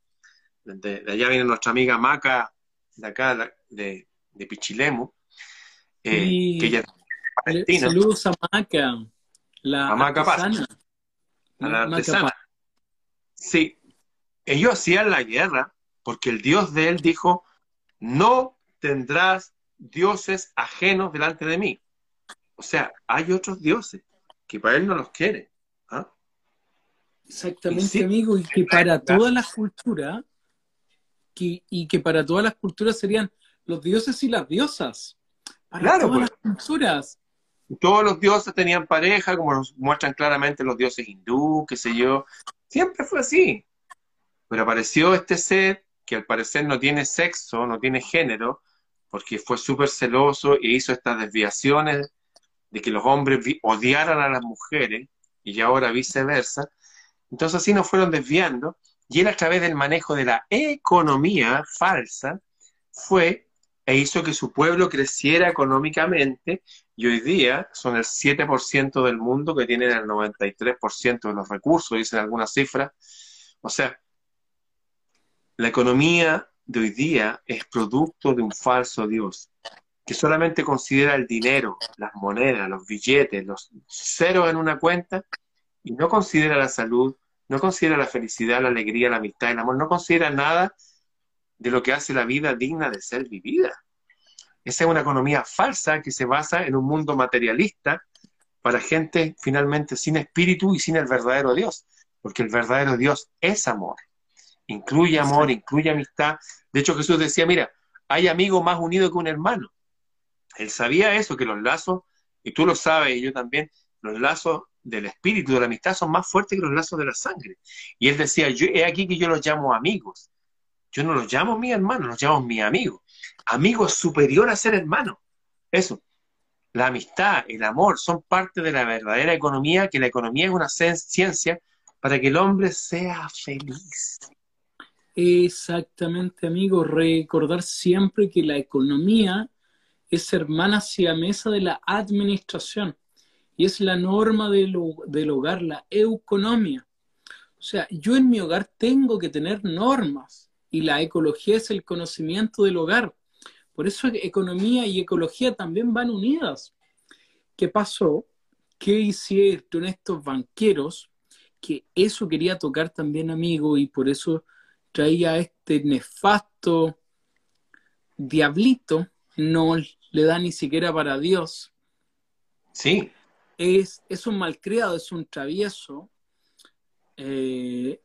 De, allá viene nuestra amiga Maca, de acá, de, de Pichilemu. Eh, que ella Saludos a Maca, la a Maca artesana. A la artesana. Sí, ellos hacían la guerra porque el Dios de él dijo, no tendrás dioses ajenos delante de mí. O sea, hay otros dioses que para él no los quiere. ¿ah? Exactamente, amigo, y que para todas las culturas, y que para todas las culturas serían los dioses y las diosas. Para claro, todas pues. las culturas. Todos los dioses tenían pareja, como nos muestran claramente los dioses hindú, qué sé yo. Siempre fue así. Pero apareció este ser que al parecer no tiene sexo, no tiene género, porque fue súper celoso e hizo estas desviaciones de que los hombres odiaran a las mujeres y ahora viceversa. Entonces así nos fueron desviando y él a través del manejo de la economía falsa fue e hizo que su pueblo creciera económicamente y hoy día son el 7% del mundo que tienen el 93% de los recursos, dicen algunas cifras. O sea, la economía de hoy día es producto de un falso Dios que solamente considera el dinero, las monedas, los billetes, los ceros en una cuenta y no considera la salud, no considera la felicidad, la alegría, la amistad, el amor, no considera nada de lo que hace la vida digna de ser vivida. Esa es una economía falsa que se basa en un mundo materialista para gente finalmente sin espíritu y sin el verdadero Dios, porque el verdadero Dios es amor. Incluye amor, incluye amistad. De hecho, Jesús decía, mira, hay amigo más unido que un hermano. Él sabía eso, que los lazos, y tú lo sabes, y yo también, los lazos del espíritu, de la amistad, son más fuertes que los lazos de la sangre. Y él decía, yo, he aquí que yo los llamo amigos. Yo no los llamo mi hermano, los llamo mi amigo. Amigo es superior a ser hermano. Eso. La amistad, el amor, son parte de la verdadera economía, que la economía es una ciencia para que el hombre sea feliz. Exactamente, amigo. Recordar siempre que la economía es hermana siamesa de la administración y es la norma del, hogar, la economía. O sea, yo en mi hogar tengo que tener normas y la ecología es el conocimiento del hogar. Por eso economía y ecología también van unidas. ¿Qué pasó? ¿Qué hicieron estos banqueros? Que eso quería tocar también, amigo, y por eso traía este nefasto diablito no le da ni siquiera para Dios. Sí. Es, es un malcriado, es un travieso, eh,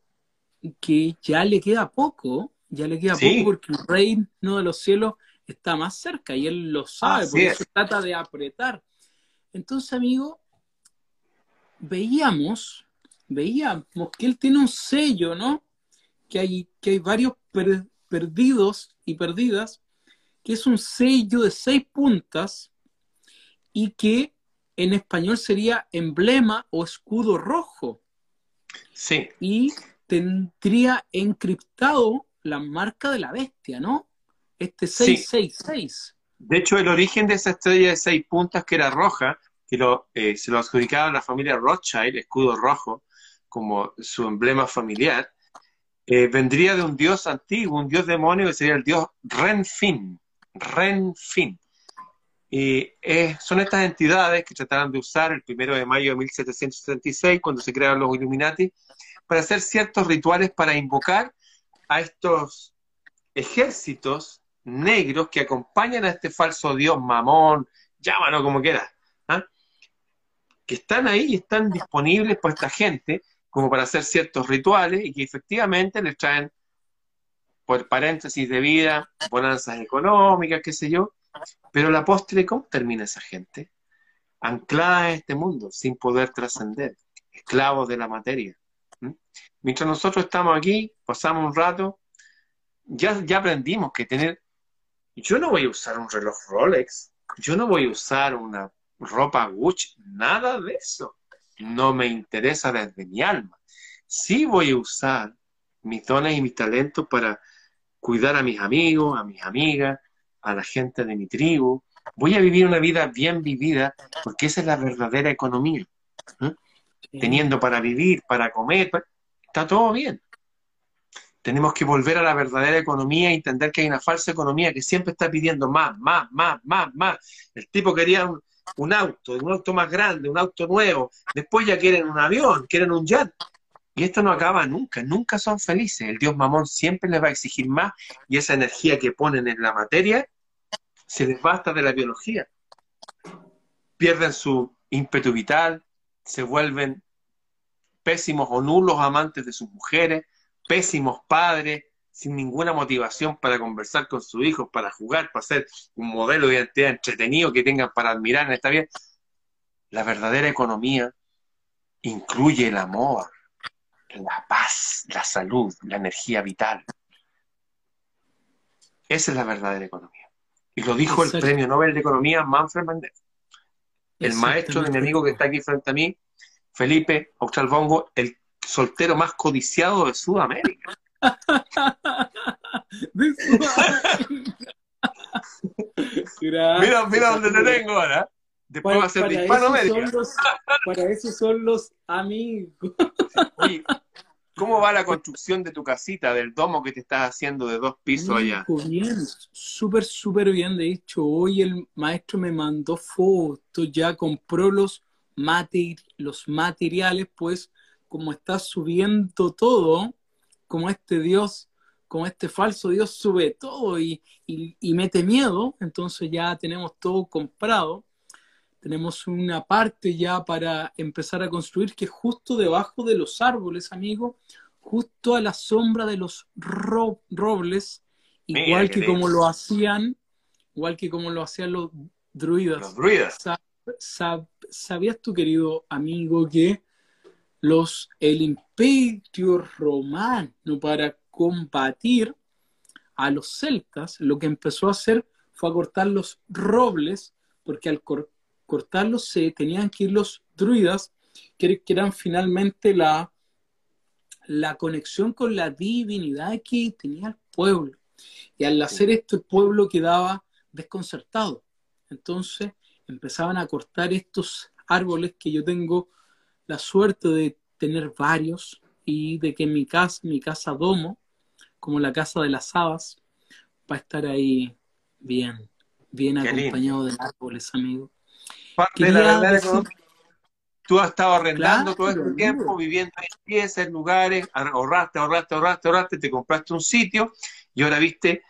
que ya le queda poco, ya le queda poco porque el reino de los cielos está más cerca y él lo sabe, porque eso trata de apretar. Entonces, amigo, veíamos, veíamos que él tiene un sello, ¿no? Que hay, que hay varios perdidos y perdidas que es un sello de seis puntas y que en español sería emblema o escudo rojo. Sí. Y tendría encriptado la marca de la bestia, ¿no? Este 666. De hecho, el origen de esa estrella de seis puntas, que era roja, que lo, eh, se lo adjudicaba a la familia Rothschild, escudo rojo, como su emblema familiar, eh, vendría de un dios antiguo, un dios demonio que sería el dios Renfin. Renfin. Y son estas entidades que trataron de usar el primero de mayo de 1776, cuando se crearon los Illuminati, para hacer ciertos rituales para invocar a estos ejércitos negros que acompañan a este falso dios mamón, llámalo como quieras, ¿ah? que están ahí y están disponibles para esta gente como para hacer ciertos rituales y que efectivamente les traen por paréntesis de vida, bonanzas económicas, qué sé yo, pero la postre, ¿cómo termina esa gente? Anclada en este mundo, sin poder trascender, esclavos de la materia. Mientras nosotros estamos aquí, pasamos un rato, ya, ya aprendimos que tener, yo no voy a usar un reloj Rolex, yo no voy a usar una ropa Gucci, nada de eso. No me interesa desde mi alma. Sí voy a usar mis dones y mis talentos para cuidar a mis amigos, a mis amigas, a la gente de mi tribu, voy a vivir una vida bien vivida, porque esa es la verdadera economía. ¿eh? Teniendo para vivir, para comer, está todo bien. Tenemos que volver a la verdadera economía e entender que hay una falsa economía que siempre está pidiendo más, más, más, más, más. El tipo quería un, un auto, un auto más grande, un auto nuevo. Después ya quieren un avión, quieren un jet. Y esto no acaba nunca, nunca son felices. El dios mamón siempre les va a exigir más y esa energía que ponen en la materia se les basta de la biología. Pierden su ímpetu vital, se vuelven pésimos o nulos amantes de sus mujeres, pésimos padres, sin ninguna motivación para conversar con sus hijos, para jugar, para ser un modelo de identidad entretenido que tengan para admirar en esta vida. La verdadera economía incluye el amor, la paz, la salud, la energía vital. Esa es la verdadera economía. Y lo dijo el premio Nobel de Economía Manfred Mendel. El maestro de mi amigo que está aquí frente a mí, Felipe Australbongo, el soltero más codiciado de Sudamérica. Mira, mira dónde te tengo ahora. Después va a ser de Hispanoamérica. para eso son los amigos. Oye, ¿cómo va la construcción de tu casita, del domo que te estás haciendo de dos pisos allá? Bien, súper, súper bien. De hecho, hoy el maestro me mandó fotos, ya compró los, los materiales, pues como está subiendo todo, como este Dios, como este falso Dios sube todo y, y mete miedo, entonces ya tenemos todo comprado tenemos una parte ya para empezar a construir que es justo debajo de los árboles, amigo, justo a la sombra de los robles, igual que como lo hacían, igual que como lo hacían los druidas. Los druidas. ¿Sabías tú, querido amigo, que los, el imperio romano para combatir a los celtas, lo que empezó a hacer fue a cortar los robles, porque al, cortarlos se tenían que ir los druidas, que, eran finalmente la, la conexión con la divinidad que tenía el pueblo. Y al hacer esto el pueblo quedaba desconcertado. Entonces empezaban a cortar estos árboles que yo tengo la suerte de tener varios y de que mi casa, mi casa domo, como la casa de las habas, va a estar ahí bien, bien acompañado de árboles, amigos tú has estado arrendando todo este tiempo, viviendo en piezas, en lugares, ahorraste, ahorraste, ahorraste, ahorraste, te compraste un sitio y ahora viste,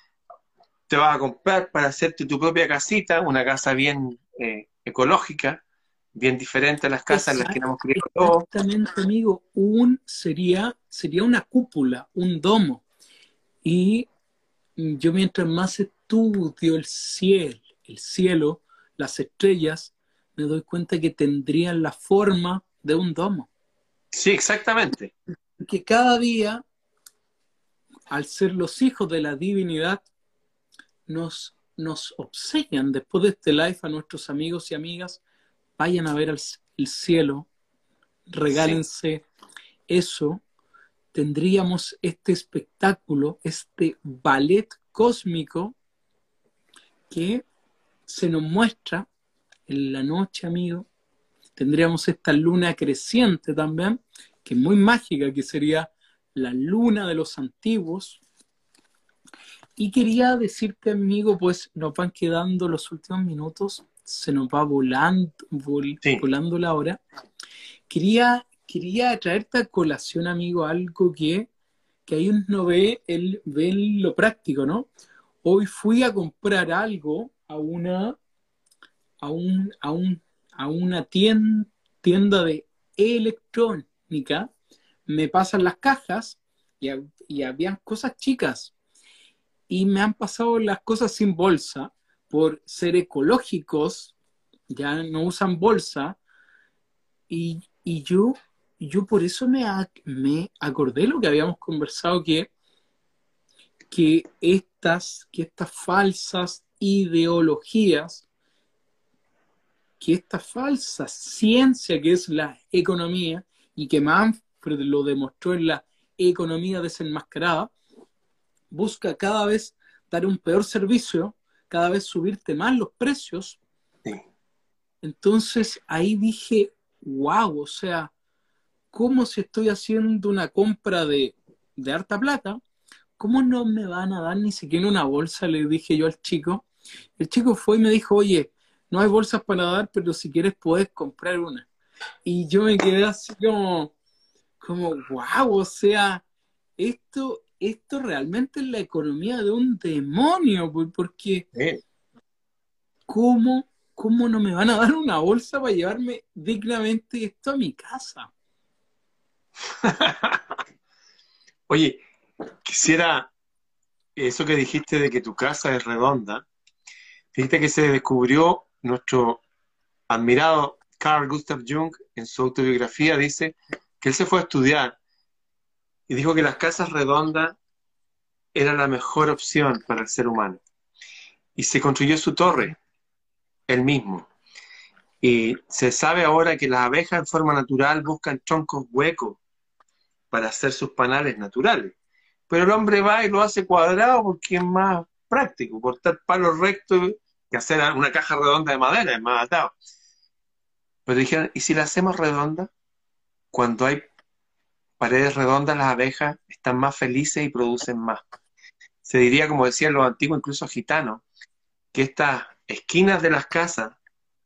te vas a comprar para hacerte tu propia casita, una casa bien eh, ecológica, bien diferente a las casas en las que hemos criado todos. Exactamente, amigo, un sería, sería una cúpula, un domo. Y yo mientras más estudio el cielo, el cielo, las estrellas, me doy cuenta que tendrían la forma de un domo. Sí, exactamente. Que cada día, al ser los hijos de la divinidad, nos, nos obsequian después de este live a nuestros amigos y amigas, vayan a ver el, cielo, regálense eso, tendríamos este espectáculo, este ballet cósmico que se nos muestra en la noche, amigo, tendríamos esta luna creciente también, que es muy mágica, que sería la luna de los antiguos. Y quería decirte, amigo, pues nos van quedando los últimos minutos, se nos va volando, volando la hora. Quería, quería traerte a colación, amigo, algo que, que ahí uno ve, el, ve lo práctico, ¿no? Hoy fui a comprar algo a una a, un, a, un, a una tienda, de electrónica, me pasan las cajas y, y habían cosas chicas y me han pasado las cosas sin bolsa por ser ecológicos, ya no usan bolsa y, y yo, yo por eso me, me acordé lo que habíamos conversado que, que, estas, que estas falsas ideologías que esta falsa ciencia que es la economía y que Manfred lo demostró en la economía desenmascarada, busca cada vez dar un peor servicio, cada vez subirte más los precios. Entonces ahí dije, wow, o sea, ¿cómo si estoy haciendo una compra de, de harta plata? ¿Cómo no me van a dar ni siquiera una bolsa? Le dije yo al chico. El chico fue y me dijo, oye, no hay bolsas para dar, pero si quieres puedes comprar una. Y yo me quedé así como, como, wow, o sea, esto, esto realmente es la economía de un demonio, porque ¿cómo, ¿cómo no me van a dar una bolsa para llevarme dignamente esto a mi casa? (laughs) Oye, quisiera eso que dijiste de que tu casa es redonda. Fíjate que se descubrió nuestro admirado Carl Gustav Jung en su autobiografía dice que él se fue a estudiar y dijo que las casas redondas era la mejor opción para el ser humano. Y se construyó su torre, él mismo. Y se sabe ahora que las abejas en forma natural buscan troncos huecos para hacer sus panales naturales. Pero el hombre va y lo hace cuadrado porque es más práctico, cortar palos rectos que hacer una caja redonda de madera, es más atado. Pero dijeron, ¿y si la hacemos redonda? Cuando hay paredes redondas, las abejas están más felices y producen más. Se diría, como decían los antiguos, incluso gitanos, que estas esquinas de las casas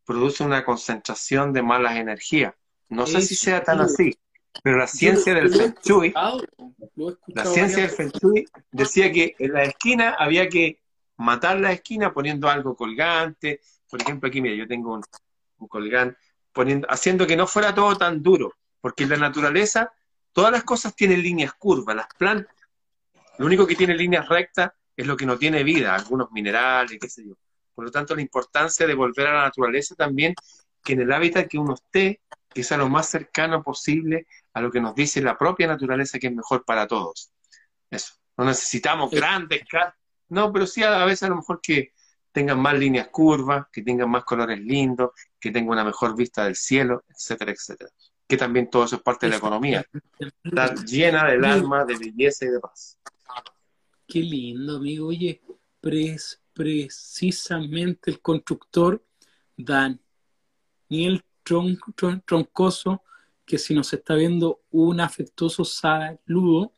producen una concentración de malas energías. No sé si sea tan así, pero la ciencia del Feng Shui, la ciencia del Feng Shui decía que en la esquina había que matar la esquina poniendo algo colgante. Por ejemplo, aquí, mira, yo tengo un, un colgante, poniendo, haciendo que no fuera todo tan duro, porque en la naturaleza Todas las cosas tienen líneas curvas, las plantas, lo único que tiene líneas rectas es lo que no tiene vida, algunos minerales, qué sé yo. Por lo tanto, la importancia de volver a la naturaleza también, que en el hábitat que uno esté, que sea lo más cercano posible a lo que nos dice la propia naturaleza que es mejor para todos. Eso. No necesitamos grandes no, pero sí a veces a lo mejor que tengan más líneas curvas, que tengan más colores lindos, que tengan una mejor vista del cielo, etcétera, etcétera que también todo eso es parte de la economía. Está llena del alma, de belleza y de paz. Qué lindo, amigo. Oye, precisamente el constructor Daniel Tron, Troncoso, que si nos está viendo un afectuoso saludo,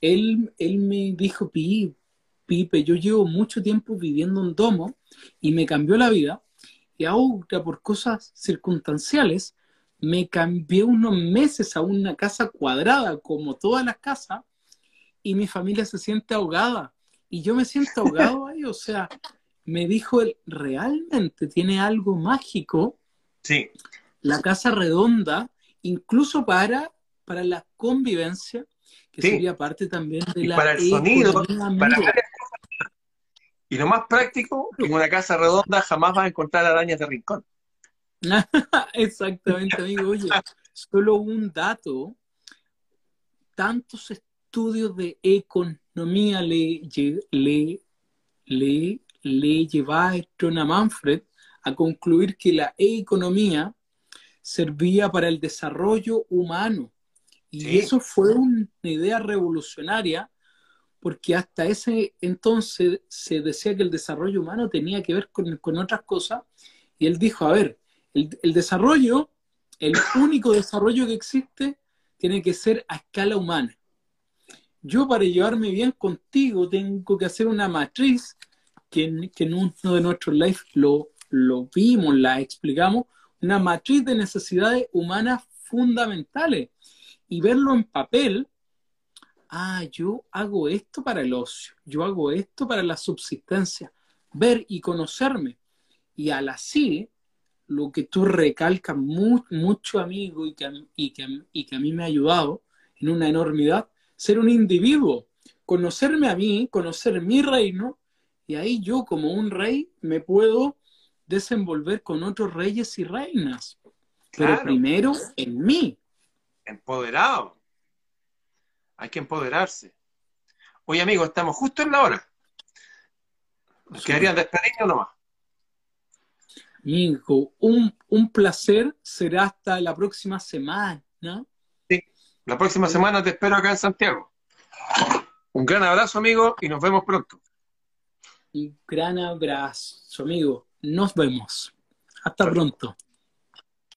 él, él me dijo, Pipe, yo llevo mucho tiempo viviendo en domo y me cambió la vida y ahora por cosas circunstanciales me cambié unos meses a una casa cuadrada, como todas las casas, y mi familia se siente ahogada. Y yo me siento ahogado (laughs) ahí, o sea, me dijo él, realmente tiene algo mágico. Sí. La casa redonda, incluso para, para la convivencia, que sería parte también de la. Para el sonido, para Y lo más práctico, en una casa redonda jamás vas a encontrar arañas de rincón. (laughs) Exactamente, amigo. Oye, solo un dato. Tantos estudios de economía le, le, le, le llevaron a Manfred a concluir que la economía servía para el desarrollo humano. Y eso fue una idea revolucionaria porque hasta ese entonces se decía que el desarrollo humano tenía que ver con, con otras cosas. Y él dijo, a ver, el, desarrollo, el único desarrollo que existe, tiene que ser a escala humana. Yo para llevarme bien contigo tengo que hacer una matriz que en, uno de nuestros live lo, lo vimos, la explicamos, una matriz de necesidades humanas fundamentales y verlo en papel, ah, yo hago esto para el ocio, yo hago esto para la subsistencia, ver y conocerme. Y al así, lo que tú recalcas mucho, amigo, y que, y, que, y que a mí me ha ayudado en una enormidad, ser un individuo, conocerme a mí, conocer mi reino, y ahí yo como un rey me puedo desenvolver con otros reyes y reinas. Pero primero en mí. Empoderado. Hay que empoderarse. Oye, amigo, estamos justo en la hora. Nos quedarían despedirnos nomás. Hijo, un, un placer. Será hasta la próxima semana. Sí, la próxima semana te espero acá en Santiago. Un gran abrazo, amigo, y nos vemos pronto. Un gran abrazo, amigo. Nos vemos. Hasta pronto.